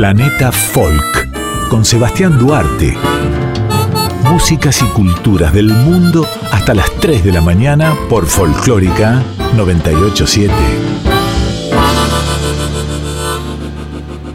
Planeta Folk con Sebastián Duarte. Músicas y culturas del mundo hasta las 3 de la mañana por Folclórica 987.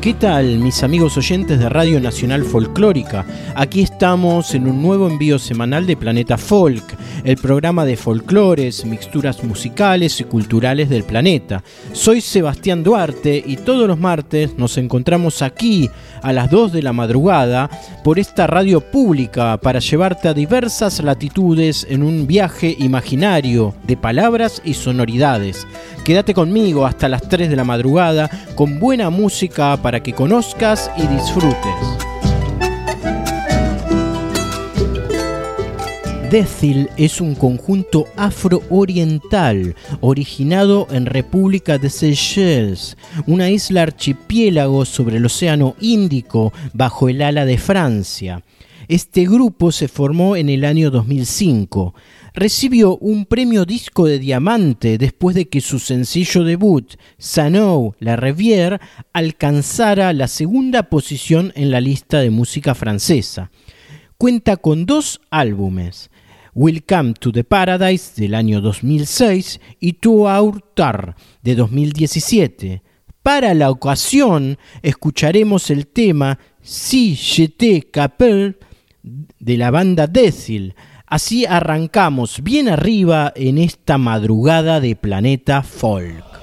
¿Qué tal mis amigos oyentes de Radio Nacional Folclórica? Aquí estamos en un nuevo envío semanal de Planeta Folk, el programa de folclores, mixturas musicales y culturales del planeta. Soy Sebastián Duarte y todos los martes nos encontramos aquí a las 2 de la madrugada por esta radio pública para llevarte a diversas latitudes en un viaje imaginario de palabras y sonoridades. Quédate conmigo hasta las 3 de la madrugada con buena música para que conozcas y disfrutes. Decil es un conjunto afro-oriental originado en República de Seychelles, una isla archipiélago sobre el Océano Índico bajo el ala de Francia. Este grupo se formó en el año 2005 recibió un premio disco de diamante después de que su sencillo debut, Sanou La Rivière, alcanzara la segunda posición en la lista de música francesa. Cuenta con dos álbumes, Welcome to the Paradise del año 2006 y To Our Tar de 2017. Para la ocasión escucharemos el tema Si j'étais capel de la banda Decil, Así arrancamos bien arriba en esta madrugada de Planeta Folk.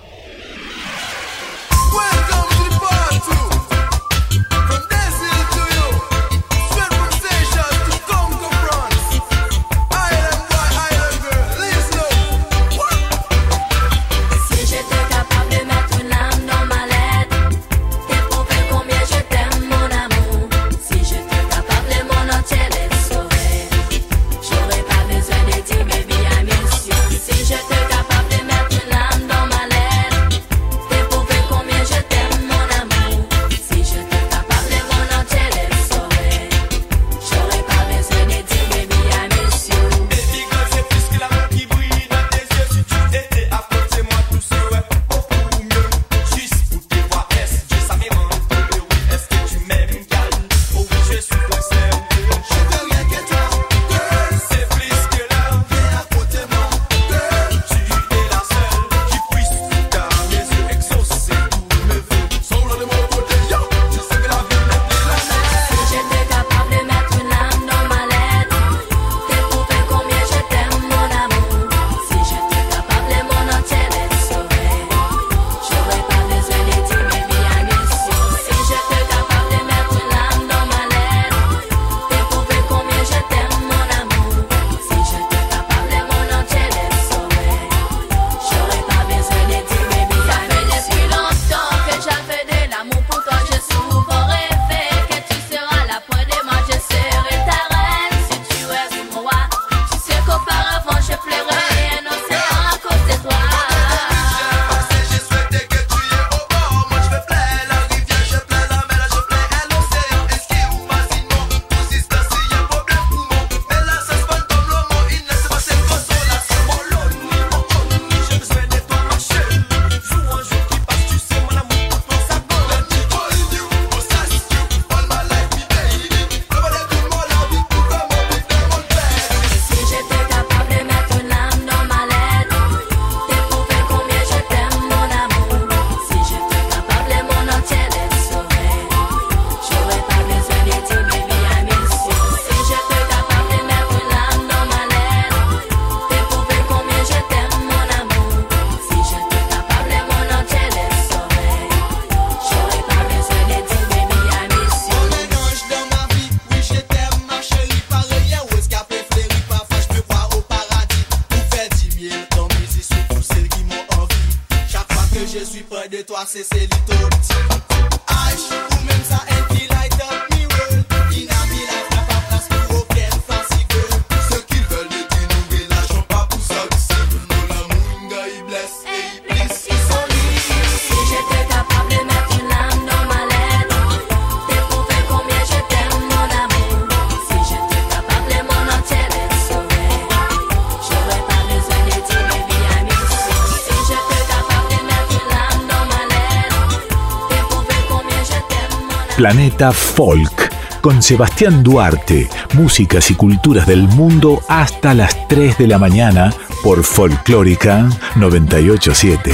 Planeta Folk con Sebastián Duarte, músicas y culturas del mundo hasta las 3 de la mañana por Folclórica 987.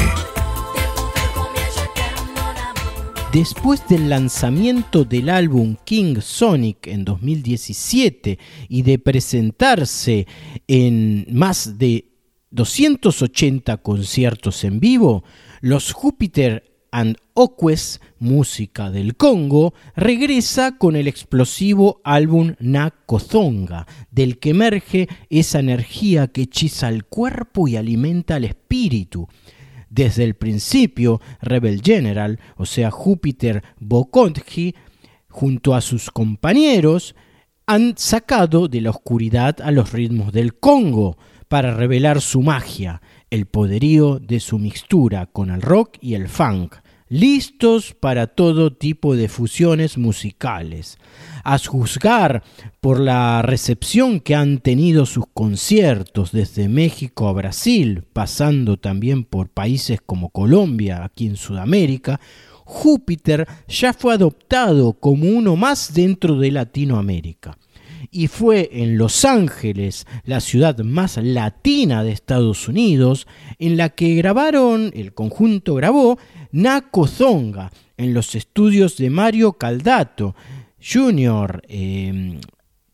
Después del lanzamiento del álbum King Sonic en 2017 y de presentarse en más de 280 conciertos en vivo, los Júpiter and Oques, música del Congo, regresa con el explosivo álbum Nakozonga, del que emerge esa energía que hechiza el cuerpo y alimenta el espíritu. Desde el principio, Rebel General, o sea Júpiter Bokontji, junto a sus compañeros, han sacado de la oscuridad a los ritmos del Congo para revelar su magia, el poderío de su mixtura con el rock y el funk, listos para todo tipo de fusiones musicales. A juzgar por la recepción que han tenido sus conciertos desde México a Brasil, pasando también por países como Colombia, aquí en Sudamérica, Júpiter ya fue adoptado como uno más dentro de Latinoamérica y fue en Los Ángeles, la ciudad más latina de Estados Unidos, en la que grabaron, el conjunto grabó Naco Zonga en los estudios de Mario Caldato Jr., em,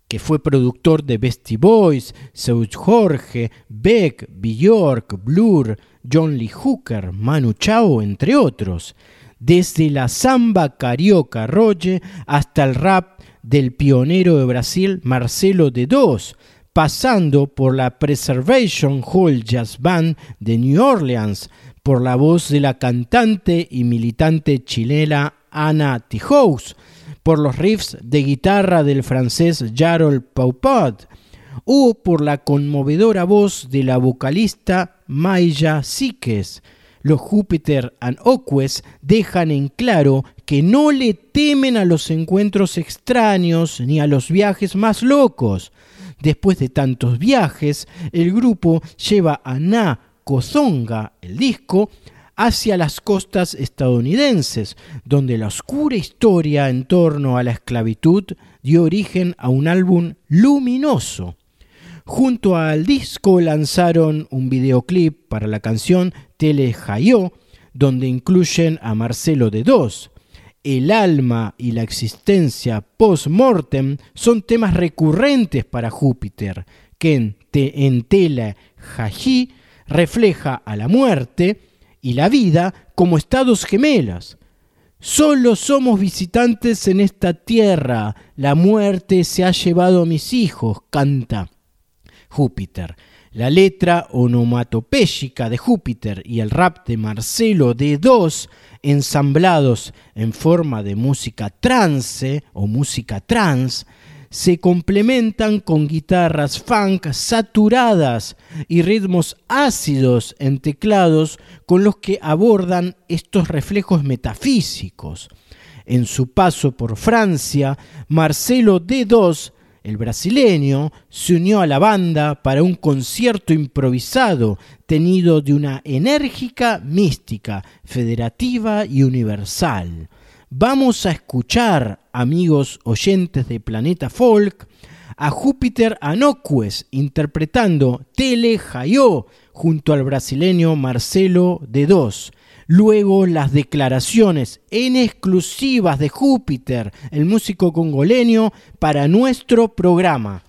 que fue productor de Bestie Boys, Seu Jorge, Beck, Bjork, Blur, John Lee Hooker, Manu Chao, entre otros. Desde la samba carioca rolle hasta el rap del pionero de Brasil Marcelo de Dos, pasando por la Preservation Hall Jazz Band de New Orleans, por la voz de la cantante y militante chilena Ana Tijous, por los riffs de guitarra del francés Jarol Paupad, o por la conmovedora voz de la vocalista Maya Siques. Los Júpiter and Oques dejan en claro que no le temen a los encuentros extraños ni a los viajes más locos. Después de tantos viajes, el grupo lleva a Na Kozonga, el disco, hacia las costas estadounidenses, donde la oscura historia en torno a la esclavitud dio origen a un álbum luminoso. Junto al disco lanzaron un videoclip para la canción Tele donde incluyen a Marcelo de Dos. El alma y la existencia post-mortem son temas recurrentes para Júpiter, que en, en Tele Hayi refleja a la muerte y la vida como estados gemelas. Solo somos visitantes en esta tierra, la muerte se ha llevado a mis hijos, canta Júpiter. La letra onomatopéyica de Júpiter y el rap de Marcelo de Dos, ensamblados en forma de música trance o música trans, se complementan con guitarras funk saturadas y ritmos ácidos en teclados con los que abordan estos reflejos metafísicos. En su paso por Francia, Marcelo D2, el brasileño, se unió a la banda para un concierto improvisado tenido de una enérgica mística, federativa y universal vamos a escuchar, amigos oyentes de Planeta Folk, a Júpiter Anocues interpretando Tele Jayó junto al brasileño Marcelo de Dos. Luego las declaraciones en exclusivas de Júpiter, el músico congoleño, para nuestro programa.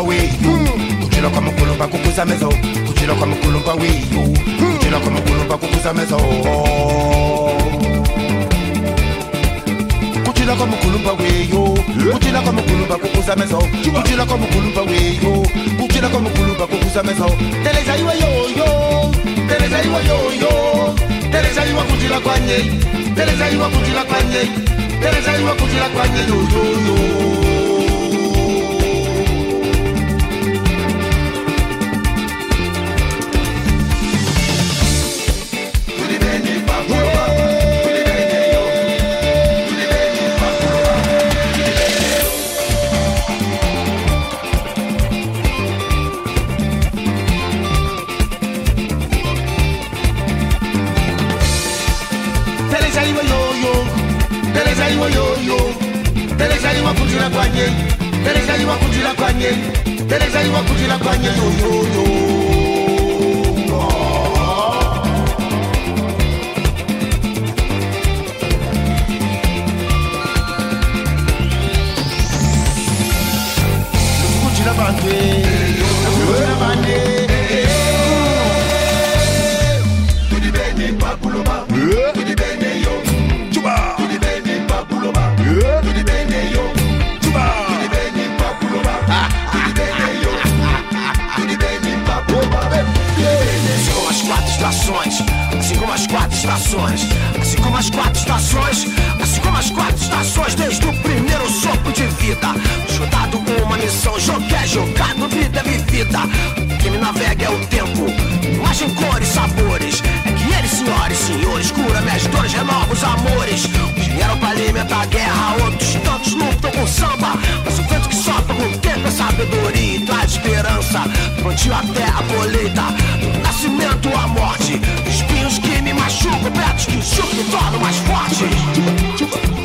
kulumba weyo kujelwa kwa mukulumba kukuza mezo. Kujelwa kwa mukulumba weyo kujelwa kwa mukulumba kukuza mezo. Kujelwa kwa mukulumba weyo kujelwa kwa mukulumba kukuza mezo. Kujelwa kwa mukulumba weyo kujelwa kwa mukulumba kukuza mezo. Teleza iwe yoyo teleza iwe yoyo teleza iwe kujelwa kwa nye. Teleza iwe kujelwa kwa nye. Teleza iwe kujelwa kwa nye yoyo kwanye tereza iwa kujira kwanye yo yo. Estações, assim como as quatro estações, assim como as quatro estações, assim como as quatro estações, desde o primeiro sopro de vida. Jogado com uma missão, jogo é jogado, vida é vivida. Quem me navega é o tempo, imagem, cores, sabores. Senhoras e senhores, cura minhas dores, renova os amores. Uns vieram pra alimentar a guerra, outros tantos lutam com samba. Mas o vento que sopra com o tempo é sabedoria e traz esperança. Plantio até a colheita, do nascimento à morte. Espinhos que me machucam, pretos que enxugam me tornam mais forte.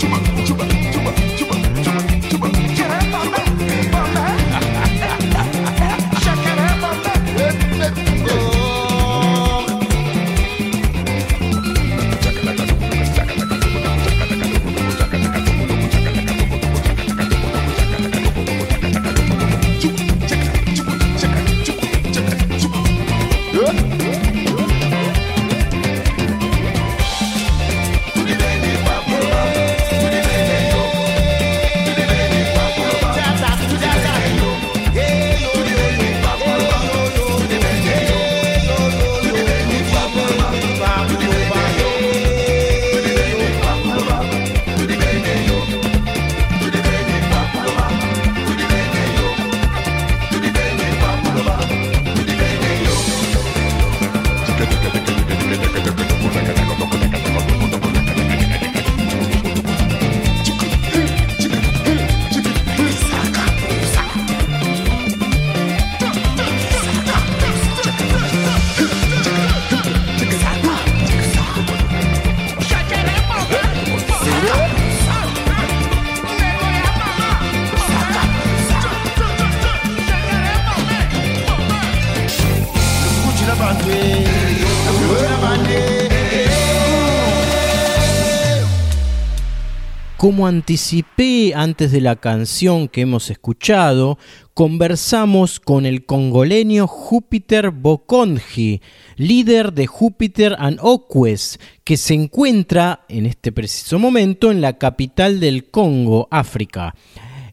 Como anticipé antes de la canción que hemos escuchado, conversamos con el congoleño Júpiter Bokonji, líder de Júpiter and Oques, que se encuentra en este preciso momento en la capital del Congo, África.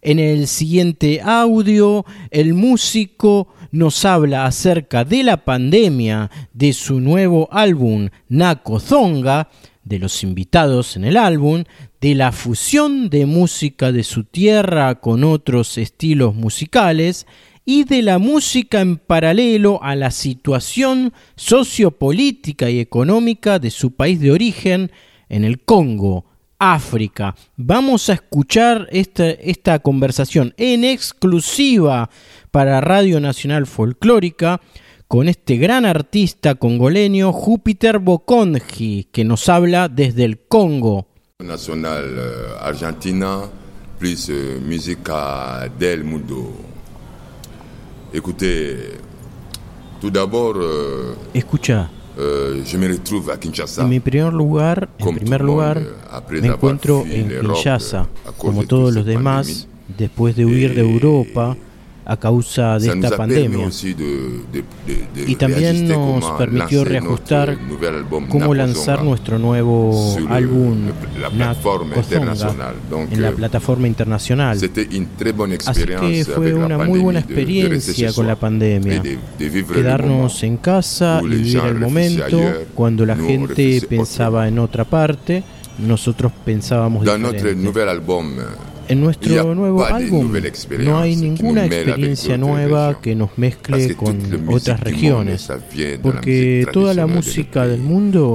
En el siguiente audio, el músico nos habla acerca de la pandemia, de su nuevo álbum Nako Zonga, de los invitados en el álbum, de la fusión de música de su tierra con otros estilos musicales y de la música en paralelo a la situación sociopolítica y económica de su país de origen en el Congo, África. Vamos a escuchar esta, esta conversación en exclusiva para Radio Nacional Folclórica con este gran artista congoleño Júpiter Bokonji, que nos habla desde el Congo. Nacional euh, Argentina, plus euh, musica del mundo. Écoutez, tout d'abord, euh, Escucha, euh, je me retrouve à Kinshasa. en mi primer lugar, en primer lugar, après me encuentro en Kinshasa, cause como todos los demás, después de huir de Europa a causa de Ça esta pandemia. aussi de, de, de, de Y también nos permitió reajustar cómo lanzar nuestro nuevo álbum la. Donc, en la euh, plataforma internacional. Así que fue una muy buena experiencia con la pandemia. Quedarnos en casa y vivir el momento cuando la gente pensaba en otra parte, nosotros pensábamos diferente. En nuestro nuevo álbum no hay ninguna experiencia nueva que nos mezcle con otras regiones, porque toda la música del mundo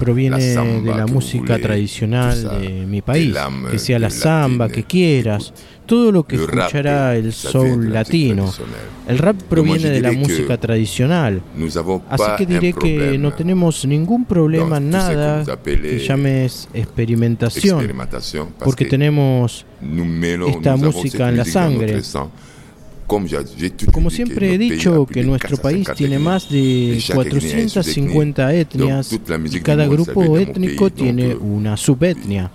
proviene de la música tradicional de mi país, que sea la samba que quieras. Todo lo que rap, escuchará el soul la latino. El rap proviene de la música tradicional. Así que diré que no tenemos ningún problema en nada que llames experimentación, porque que tenemos esta música en la sangre. Como siempre he dicho que nuestro país 450 tiene más de et chaque ethnie a une 450 sous-ethnie. etnias y cada grupo étnico tiene euh, una subetnia.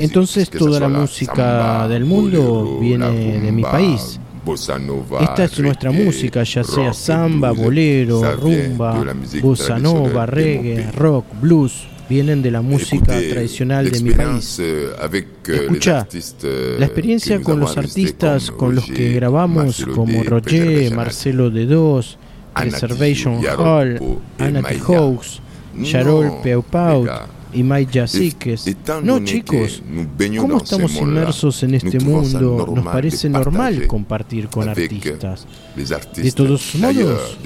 Entonces toda la música del mundo viene de mi país. bossa nova, Esta es nuestra música, ya sea samba, bolero, rumba, bossa nova, reggae, rock, blues, vienen de la música tradicional de mi país. les Escucha, La experiencia con los artistas con los que grabamos Marcelo como Roger, Marcelo de Dos, Yarol Hall, Anati. Hawks, No, Yarol Peupaut. Y Yaciques. étant No chicos, ¿cómo estamos inmersos en este mundo? Nos parece normal compartir con artistas. De todos modos,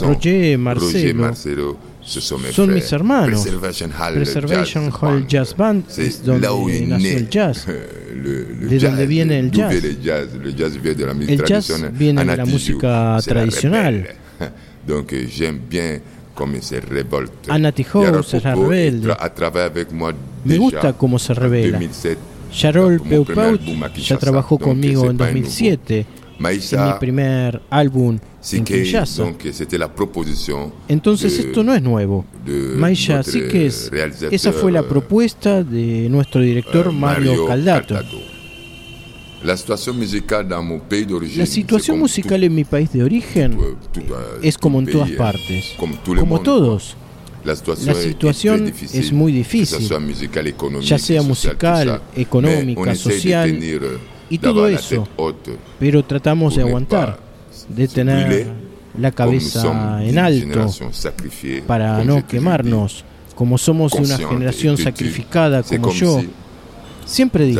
Roger, Marcelo, son mis hermanos. Preservation Hall, Jazz Band. Es donde nació el jazz. De donde viene el jazz. El jazz viene de la música tradicional. Donc j'aime bien comme il se révolte. A travaillé avec moi Me gusta cómo se revela. 2007. Yarol Mon premier Peupaut ya trabajó conmigo en pas un 2007 en mi primer álbum en Kinshasa. proposition Entonces esto no es nuevo. Maya notre Siques, réalisateur, esa fue la propuesta de nuestro director euh, Mario Caldato. La situación musical dans mon pays d'origine. La situación musical en mi país de origen tout, euh, es como en todas partes, como monde. todos. La situación, La situación difficile, es muy difícil, musical, ya sea social, musical, ça. económica, de social, y todo eso. Pero tratamos de aguantar, de tener la cabeza en alto para no quemarnos. Como somos de una generación sacrificada como yo, siempre dije,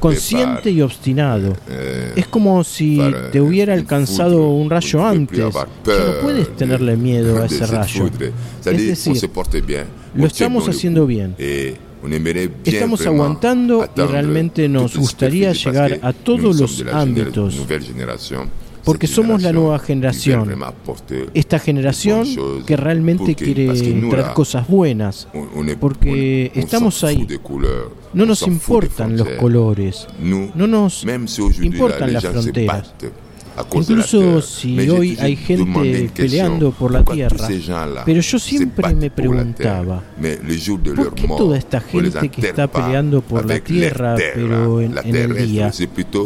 consciente y obstinado. euh, Es como si te hubiera alcanzado un rayo antes. Ya no puedes de- tenerle miedo a ese rayo. Es decir, lo estamos haciendo bien. Estamos aguantando y realmente nos toute gustaría llegar a todos los ámbitos. Porque somos la nueva generación. Esta generación que realmente quiere traer cosas buenas. Porque estamos ahí. No nos importan los colores. No nos importan las fronteras. Incluso si hoy hay gente peleando por la tierra, pero yo siempre me preguntaba, ¿por qué toda esta gente que está peleando por la tierra, pero en, en el día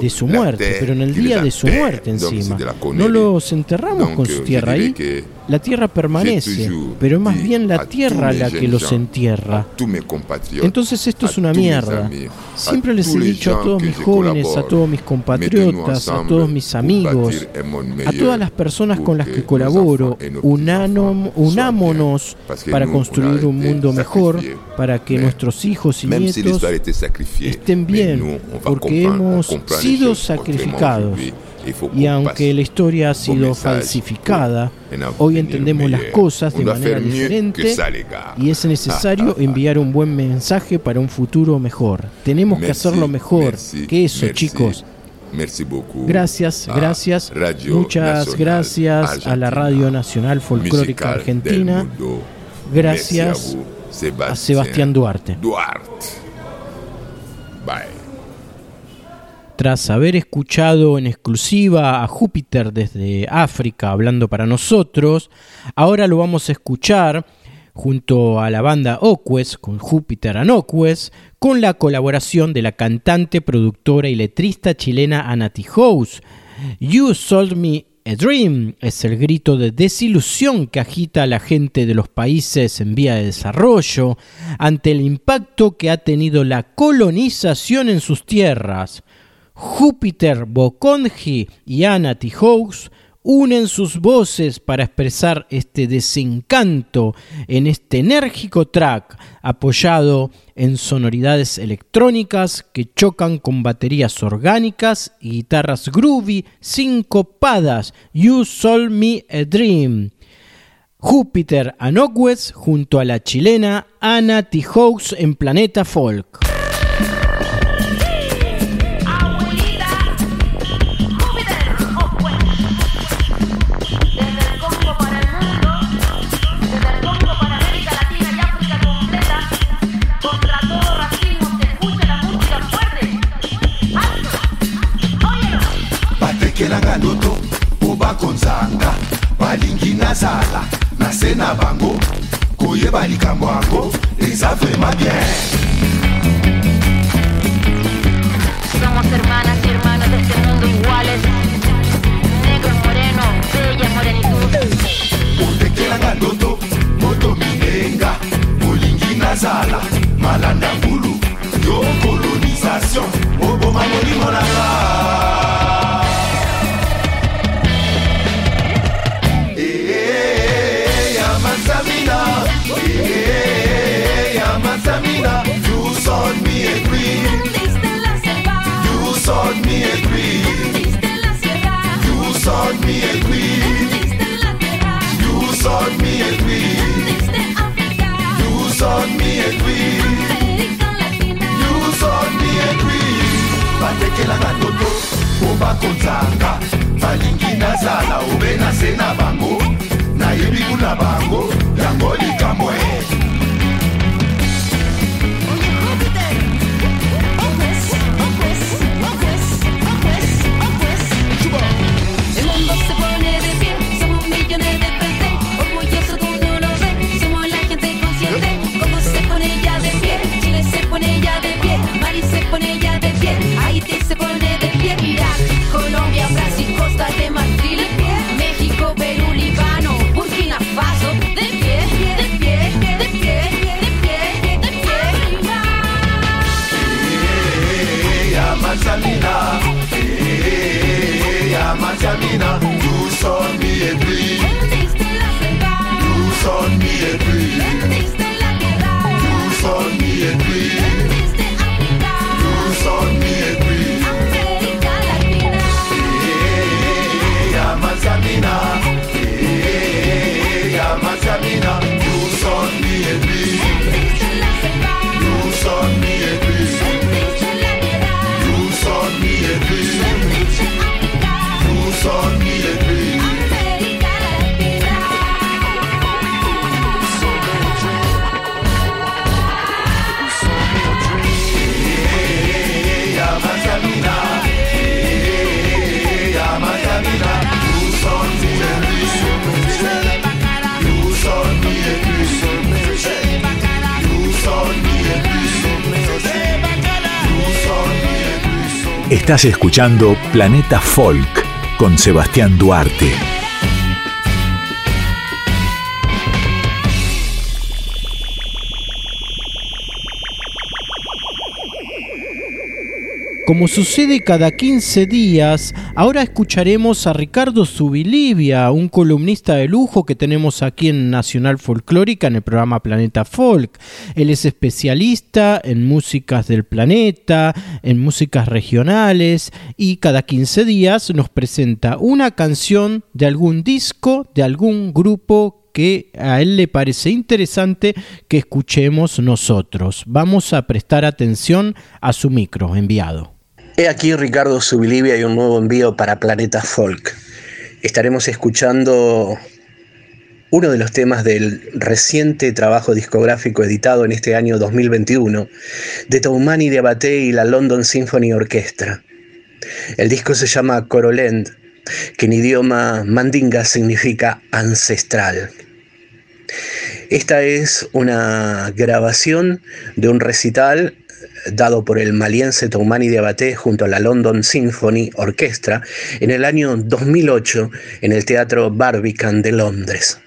de su muerte, pero en el día de su muerte encima? No los enterramos con su tierra ahí. La tierra permanece, pero es más bien la tierra la que los entierra. Entonces esto es una mierda. Siempre les he dicho a todos mis jóvenes, a todos mis compatriotas, a todos mis amigos, a todas las personas con las que colaboro, unámonos para construir un mundo mejor, para que nuestros hijos y nietos estén bien, porque hemos sido sacrificados. Y aunque la historia ha sido falsificada, hoy entendemos las cosas de manera diferente y es necesario enviar un buen mensaje para un futuro mejor. Tenemos que hacerlo mejor que eso, chicos. Gracias, gracias. Muchas gracias a la Radio Nacional Folclórica Argentina. Gracias a Sebastián Duarte. Duarte. Bye. Tras haber escuchado en exclusiva a Júpiter desde África hablando para nosotros, ahora lo vamos a escuchar junto a la banda Oques, con Júpiter and Oques, con la colaboración de la cantante, productora y letrista chilena Anati House. You Sold Me a Dream es el grito de desilusión que agita a la gente de los países en vía de desarrollo ante el impacto que ha tenido la colonización en sus tierras. Júpiter Bokonji y Anati Hawks unen sus voces para expresar este desencanto en este enérgico track apoyado en sonoridades electrónicas que chocan con baterías orgánicas y guitarras groovy sincopadas. You Sold Me a Dream. Júpiter Anogwes junto a la chilena Anna T. Hawks en Planeta Folk. Batekelanga ndoto po bakonzanga balingi nazala na se na bango koyeba likambo yango eza vraimen bien Somos hermanas y hermanos de este mundo iguales. Negro, moreno, bella morenitud. otekelanga ndoto olingi nazala malanda ngulu yo colonisation oboma molimo nanga agree. You sought me agree. You sought me agree. You sought me agree. You sought me agree. You sought me agree. batekelanga toto po bakonzanga balingi nazala obe na se na bango nayebi kuna bango yango likambo e ya Estás escuchando Planeta Folk con Sebastián Duarte. Como sucede cada 15 días, ahora escucharemos a Ricardo Zubilivia, un columnista de lujo que tenemos aquí en Nacional Folclórica en el programa Planeta Folk. Él es especialista en músicas del planeta, en músicas regionales y cada 15 días nos presenta una canción de algún disco, de algún grupo que a él le parece interesante que escuchemos nosotros. Vamos a prestar atención a su micro enviado. He aquí Ricardo Subilivia y un nuevo envío para Planeta Folk. Estaremos escuchando uno de los temas del reciente trabajo discográfico editado en este año 2021 de Toumani Diabaté y la London Symphony Orchestra. El disco se llama Corolend, que en idioma mandinga significa ancestral. Esta es una grabación de un recital dado por el maliense Toumani Diabaté junto a la London Symphony Orchestra en el año 2008 en el Teatro Barbican de Londres.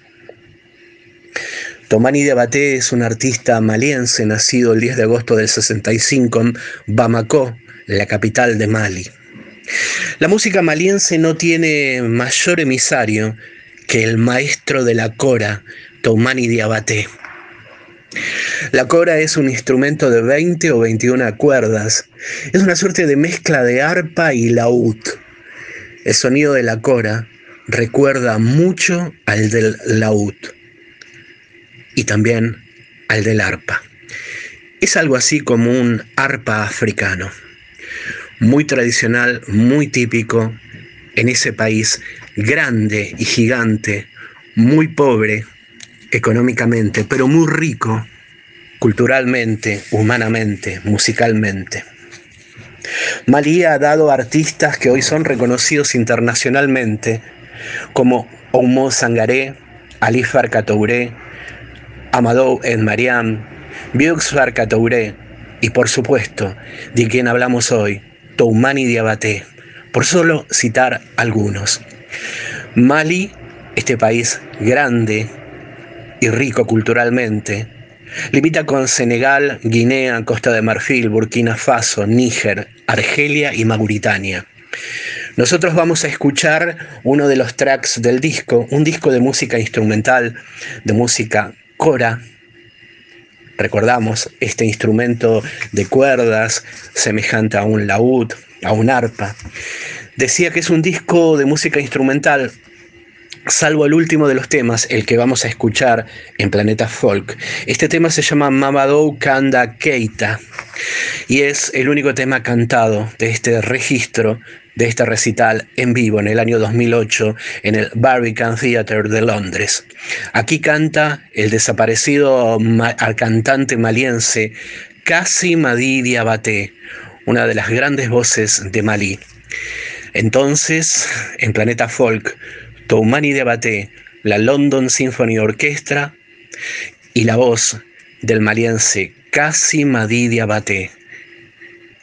Tomani Diabaté es un artista maliense nacido el 10 de agosto del 65 en Bamako, la capital de Mali. La música maliense no tiene mayor emisario que el maestro de la cora, Toumani Diabaté. La cora es un instrumento de 20 o 21 cuerdas. Es una suerte de mezcla de arpa y laúd. El sonido de la cora recuerda mucho al del laúd y también al del arpa. Es algo así como un arpa africano, muy tradicional, muy típico en ese país grande y gigante, muy pobre económicamente, pero muy rico culturalmente, humanamente, musicalmente. Malí ha dado artistas que hoy son reconocidos internacionalmente, como Oumo Sangaré, Alif Farcatouré, Amadou En Mariam, Biux Farcatouré y por supuesto, de quien hablamos hoy, Toumani Diabaté, por solo citar algunos. Mali, este país grande y rico culturalmente, limita con Senegal, Guinea, Costa de Marfil, Burkina Faso, Níger, Argelia y Mauritania. Nosotros vamos a escuchar uno de los tracks del disco, un disco de música instrumental, de música cora. Recordamos este instrumento de cuerdas semejante a un laúd, a un arpa. Decía que es un disco de música instrumental salvo el último de los temas, el que vamos a escuchar en Planeta Folk. Este tema se llama Mamadou Kanda Keita y es el único tema cantado de este registro, de este recital en vivo en el año 2008 en el Barbican Theatre de Londres. Aquí canta el desaparecido cantante maliense Kasi Madi Diabaté, una de las grandes voces de Malí. Entonces, en Planeta Folk, Toumani Debate, la London Symphony Orchestra y la voz del maliense Kasi Madi Diabate.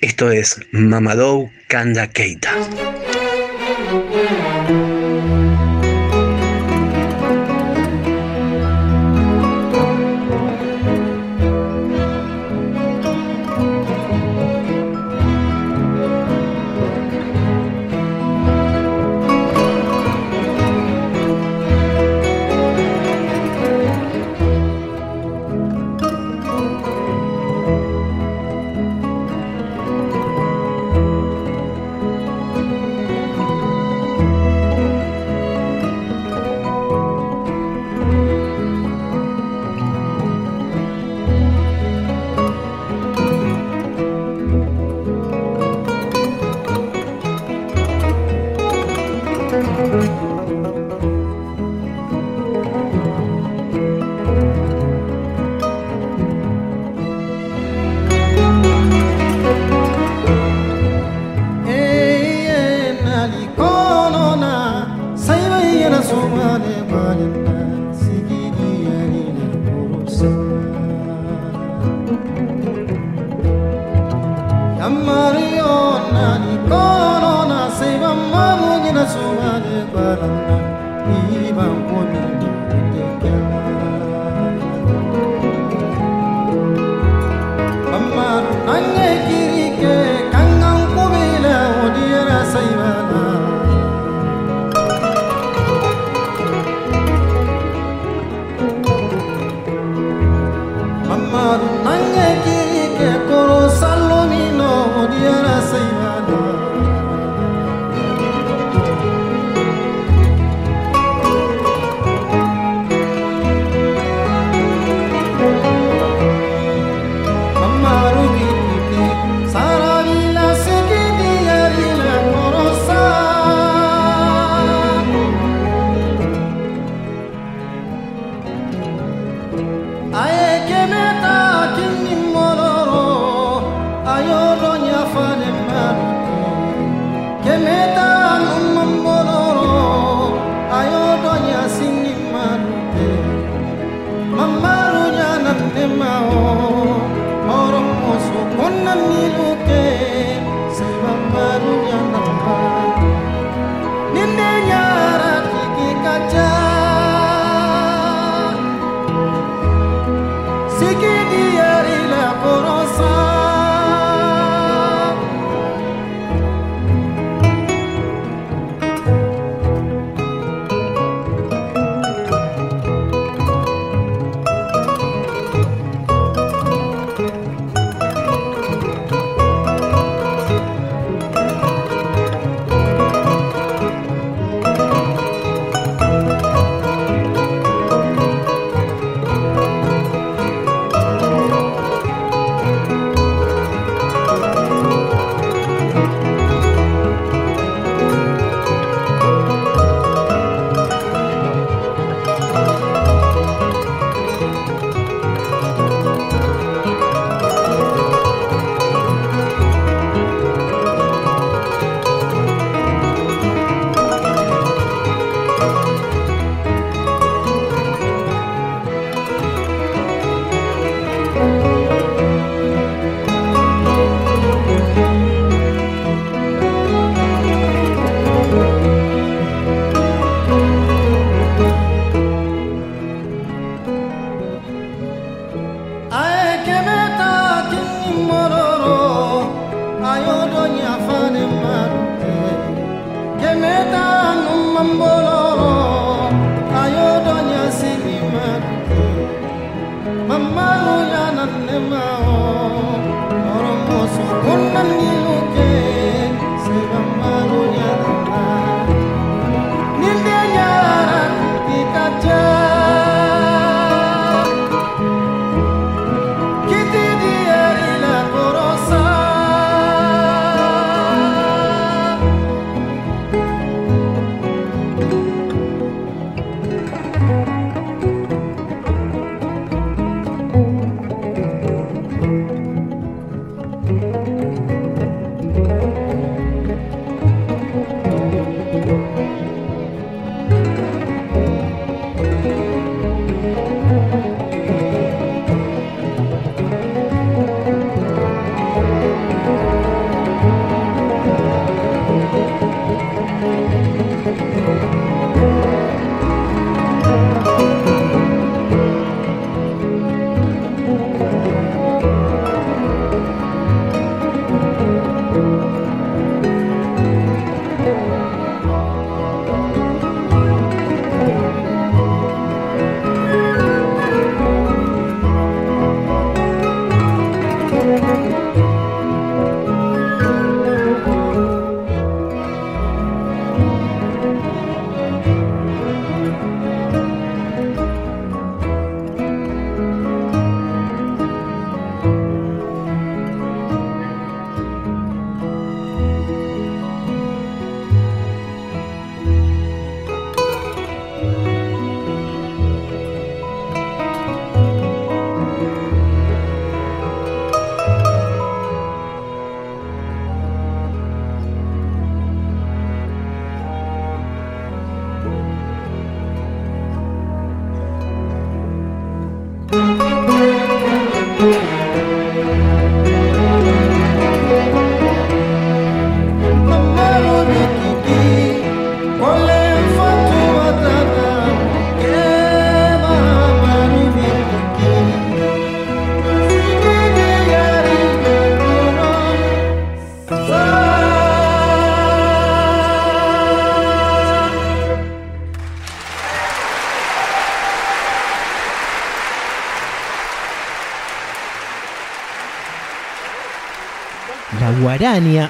Esto es Mamadou Kanda Keita.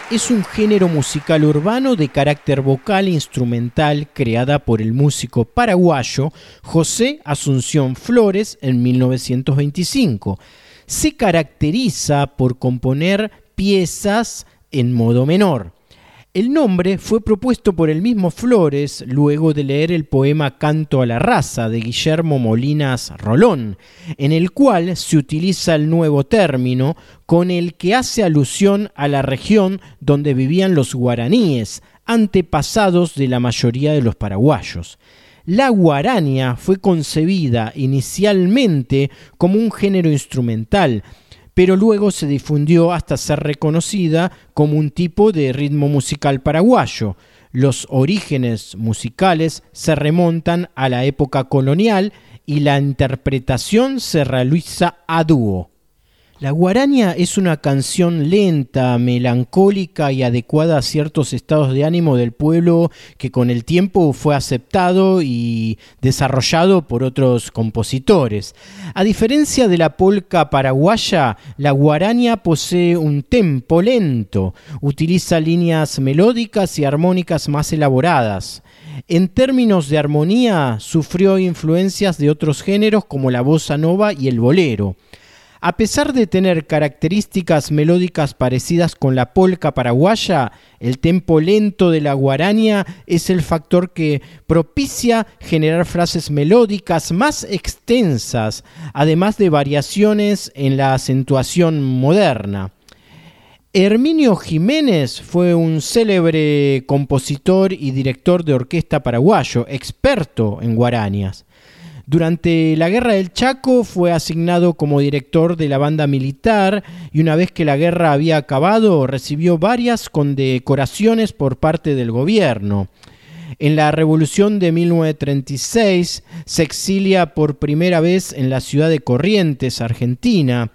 Es un género musical urbano de carácter vocal e instrumental creada por el músico paraguayo José Asunción Flores en 1925. Se caracteriza por componer piezas en modo menor. El nombre fue propuesto por el mismo Flores luego de leer el poema Canto a la raza de Guillermo Molinas Rolón, en el cual se utiliza el nuevo término con el que hace alusión a la región donde vivían los guaraníes, antepasados de la mayoría de los paraguayos. La guarania fue concebida inicialmente como un género instrumental, pero luego se difundió hasta ser reconocida como un tipo de ritmo musical paraguayo. Los orígenes musicales se remontan a la época colonial y la interpretación se realiza a dúo. La guaraña es una canción lenta, melancólica y adecuada a ciertos estados de ánimo del pueblo que con el tiempo fue aceptado y desarrollado por otros compositores. A diferencia de la polca paraguaya, la guaraña posee un tempo lento, utiliza líneas melódicas y armónicas más elaboradas. En términos de armonía, sufrió influencias de otros géneros como la bossa nova y el bolero. A pesar de tener características melódicas parecidas con la polca paraguaya, el tempo lento de la guaraña es el factor que propicia generar frases melódicas más extensas, además de variaciones en la acentuación moderna. Herminio Jiménez fue un célebre compositor y director de orquesta paraguayo, experto en guarañas. Durante la Guerra del Chaco fue asignado como director de la banda militar y una vez que la guerra había acabado recibió varias condecoraciones por parte del gobierno. En la Revolución de 1936 se exilia por primera vez en la ciudad de Corrientes, Argentina,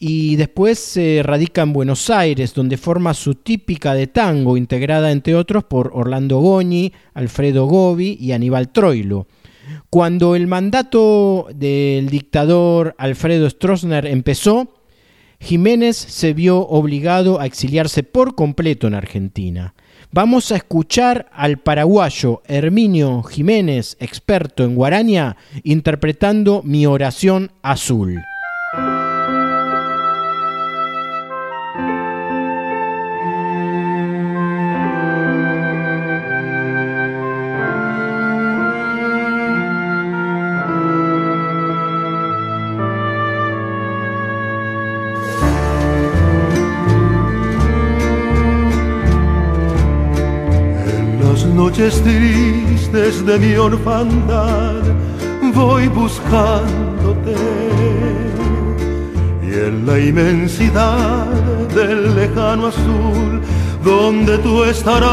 y después se radica en Buenos Aires, donde forma su típica de tango, integrada entre otros por Orlando Goñi, Alfredo Gobi y Aníbal Troilo. Cuando el mandato del dictador Alfredo Stroessner empezó, Jiménez se vio obligado a exiliarse por completo en Argentina. Vamos a escuchar al paraguayo Herminio Jiménez, experto en guaraña, interpretando Mi oración azul. Noches tristes de mi orfandad voy buscándote. Y en la inmensidad del lejano azul donde tú estarás.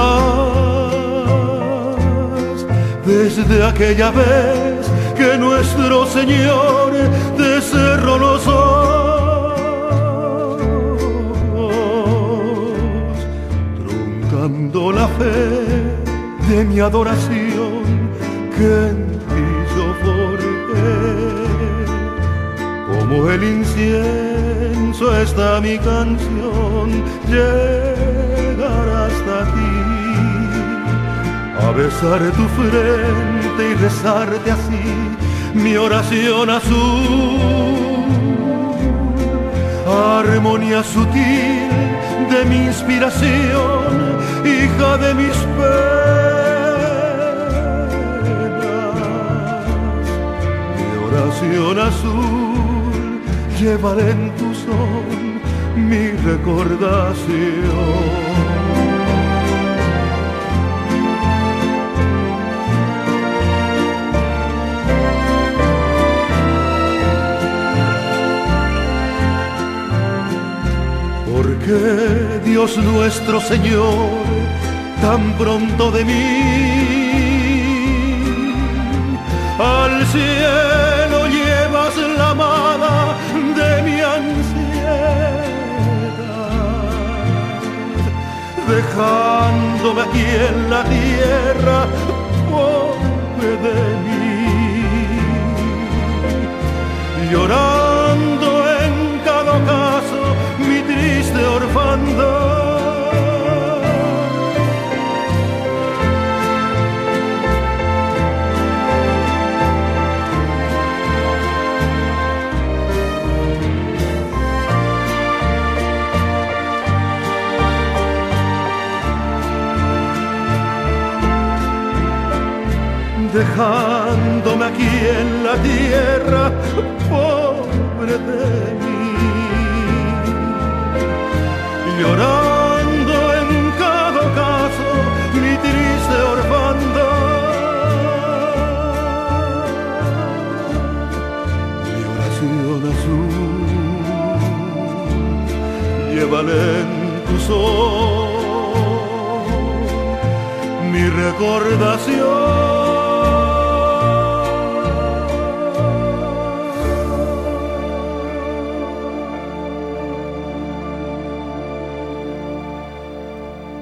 Desde aquella vez que nuestro Señor te cerró los ojos mi adoración que en ti yo forjé. Como el incienso está mi canción, llegar hasta ti, a besar tu frente y rezarte así mi oración azul, armonía sutil de mi inspiración, hija de mis penas. Oración azul llevaré en tu son mi recordación. porque Dios nuestro Señor tan pronto de mí al cielo llevas la amada de mi ansiedad. Dejándome aquí en la tierra pobre de mí. Llorando en cada caso mi triste orfandad dejándome aquí en la tierra, pobre de mí, llorando en cada caso mi triste orfandad, mi oración azul, llévale en tus ojos mi recordación.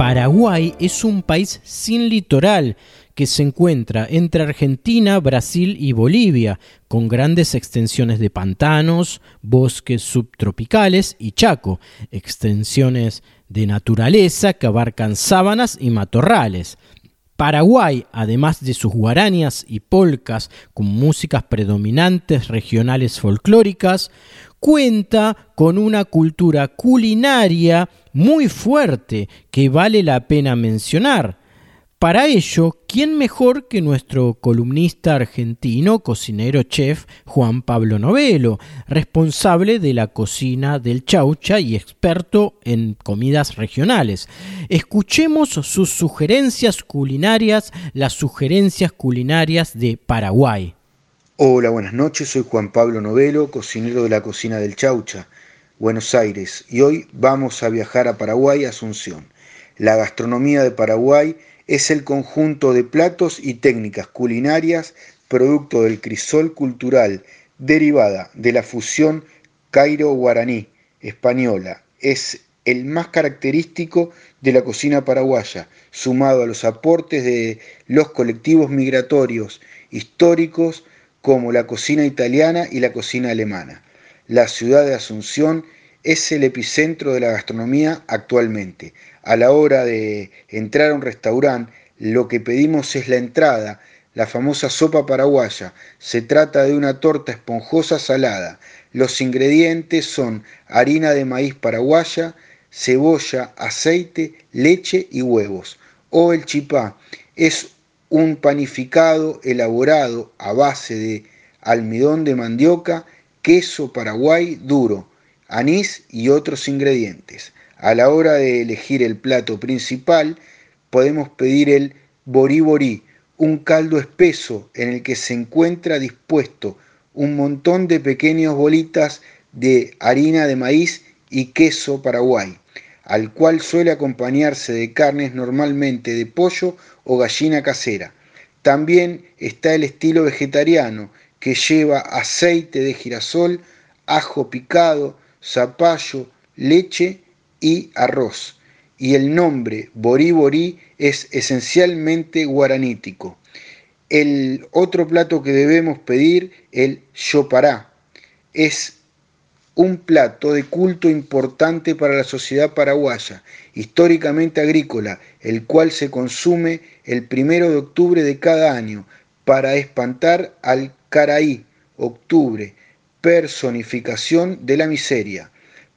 Paraguay es un país sin litoral que se encuentra entre Argentina, Brasil y Bolivia, con grandes extensiones de pantanos, bosques subtropicales y chaco, extensiones de naturaleza que abarcan sábanas y matorrales. Paraguay, además de sus guarañas y polcas con músicas predominantes regionales folclóricas, cuenta con una cultura culinaria muy fuerte que vale la pena mencionar. Para ello, ¿quién mejor que nuestro columnista argentino, cocinero chef Juan Pablo Novelo, responsable de la cocina del Chaucha y experto en comidas regionales? Escuchemos sus sugerencias culinarias, las sugerencias culinarias de Paraguay. Hola, buenas noches, soy Juan Pablo Novelo, cocinero de la cocina del Chaucha, Buenos Aires, y hoy vamos a viajar a Paraguay, Asunción. La gastronomía de Paraguay es el conjunto de platos y técnicas culinarias producto del crisol cultural derivada de la fusión cairo-guaraní española. Es el más característico de la cocina paraguaya, sumado a los aportes de los colectivos migratorios históricos como la cocina italiana y la cocina alemana. La ciudad de Asunción es el epicentro de la gastronomía actualmente. A la hora de entrar a un restaurante, lo que pedimos es la entrada, la famosa sopa paraguaya. Se trata de una torta esponjosa salada. Los ingredientes son harina de maíz paraguaya, cebolla, aceite, leche y huevos. O el chipá es un panificado elaborado a base de almidón de mandioca, queso paraguay duro, anís y otros ingredientes. A la hora de elegir el plato principal, podemos pedir el borí borí, un caldo espeso en el que se encuentra dispuesto un montón de pequeñas bolitas de harina de maíz y queso paraguay, al cual suele acompañarse de carnes normalmente de pollo o gallina casera. También está el estilo vegetariano, que lleva aceite de girasol, ajo picado, zapallo, leche y arroz. Y el nombre Borí Borí es esencialmente guaranítico. El otro plato que debemos pedir, el chopará, es un plato de culto importante para la sociedad paraguaya, históricamente agrícola, el cual se consume el primero de octubre de cada año para espantar al caraí, octubre, personificación de la miseria.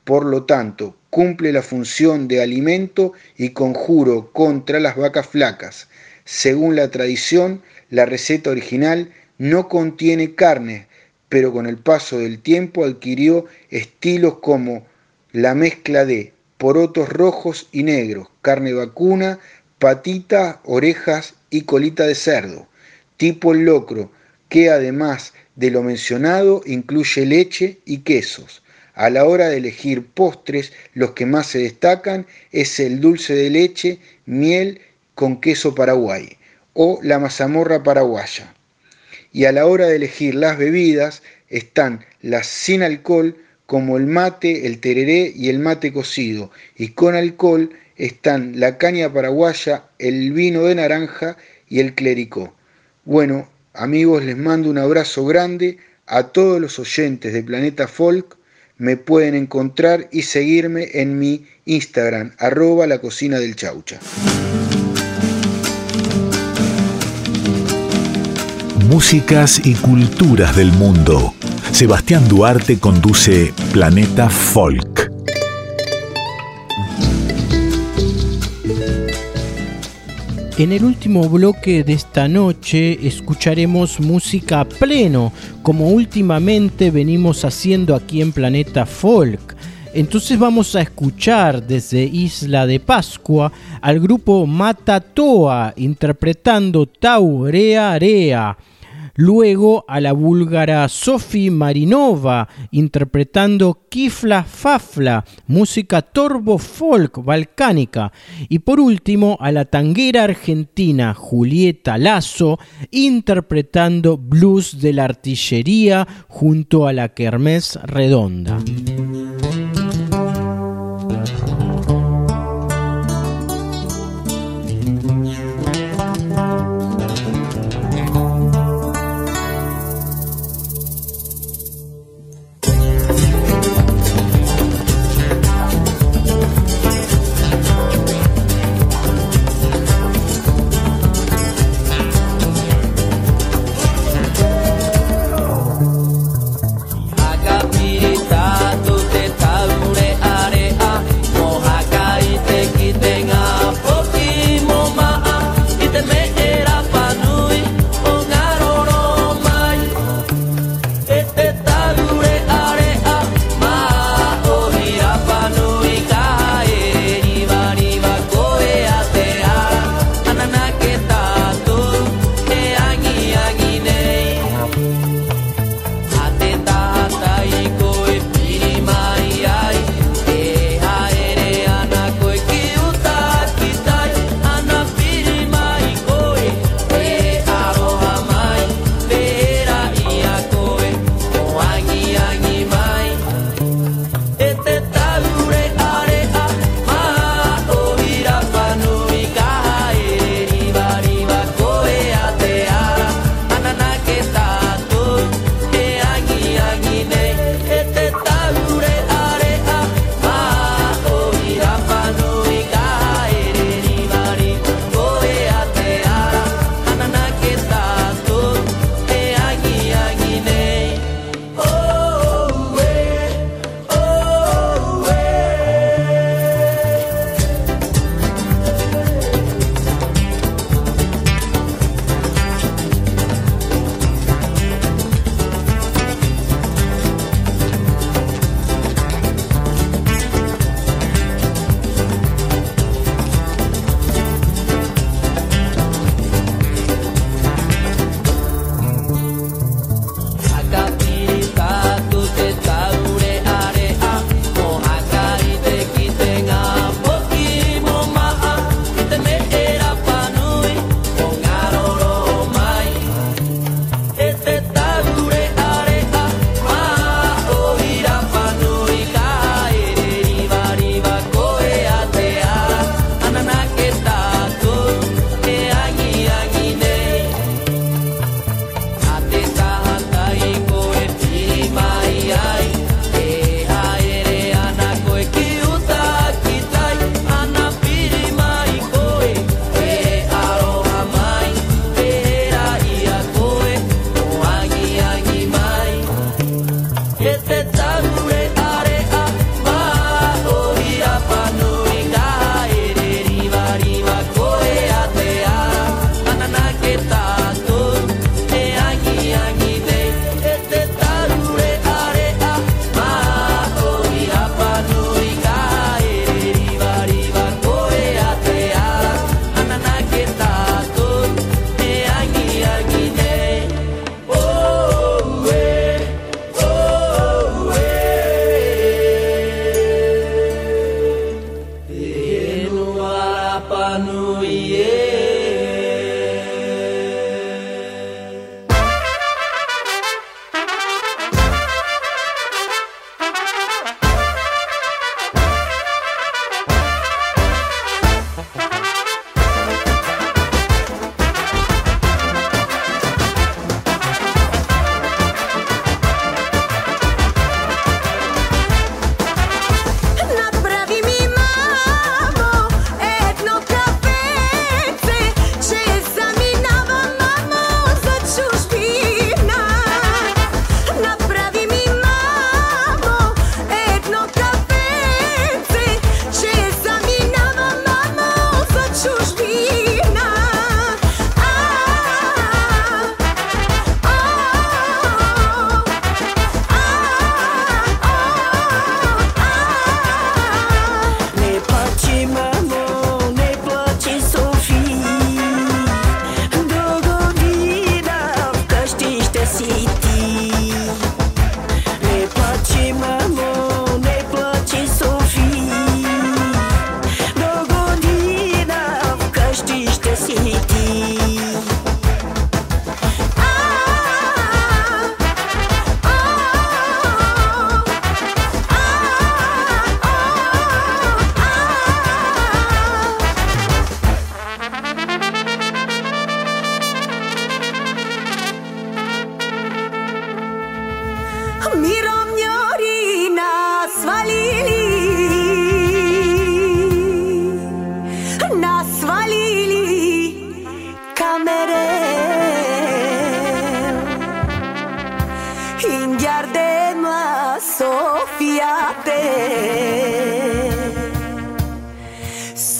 Por lo tanto, cumple la función de alimento y conjuro contra las vacas flacas. Según la tradición, la receta original no contiene carne, pero con el paso del tiempo adquirió estilos como la mezcla de porotos rojos y negros, carne vacuna, patita, orejas y colita de cerdo, tipo el locro, que además de lo mencionado incluye leche y quesos. A la hora de elegir postres, los que más se destacan es el dulce de leche, miel con queso paraguay o la mazamorra paraguaya. Y a la hora de elegir las bebidas están las sin alcohol como el mate, el tereré y el mate cocido. Y con alcohol están la caña paraguaya, el vino de naranja y el clericó. Bueno, Amigos, les mando un abrazo grande a todos los oyentes de Planeta Folk. Me pueden encontrar y seguirme en mi Instagram, arroba la cocina del chaucha. Músicas y culturas del mundo. Sebastián Duarte conduce Planeta Folk. En el último bloque de esta noche escucharemos música a pleno, como últimamente venimos haciendo aquí en Planeta Folk. Entonces vamos a escuchar desde Isla de Pascua al grupo Matatoa interpretando Taureaareá. Luego a la búlgara Sofi Marinova interpretando Kifla Fafla, música torbo folk balcánica. Y por último a la tanguera argentina Julieta Lazo interpretando blues de la artillería junto a la Kermés Redonda.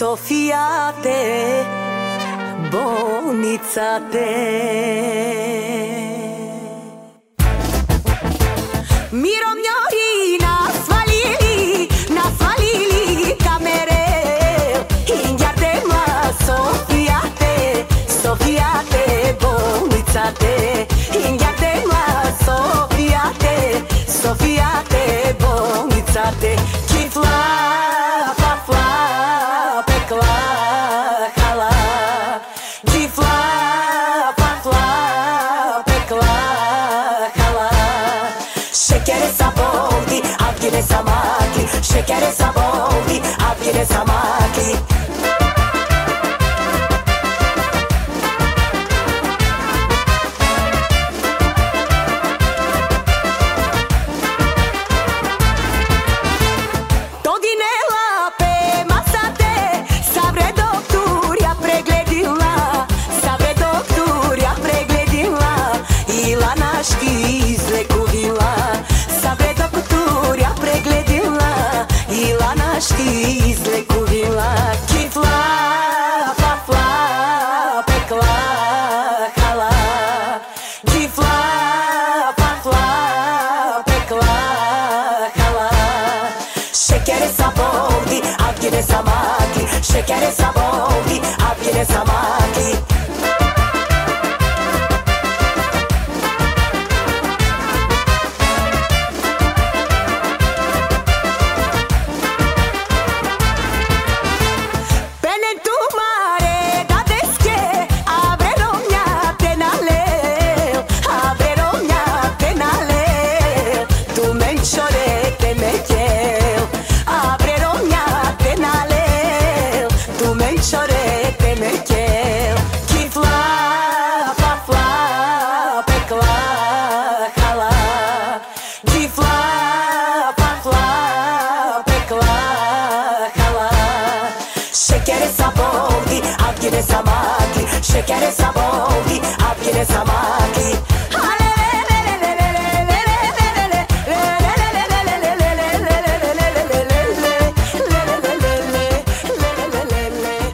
Sofiate, bonizzate. Miro miori nasvalili, nasvalili camere, ingiate ma sofiate, sofiate, bonizzate, ingiate ma sofiate, sofiate, bonizzate.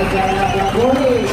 Rencana Prabudi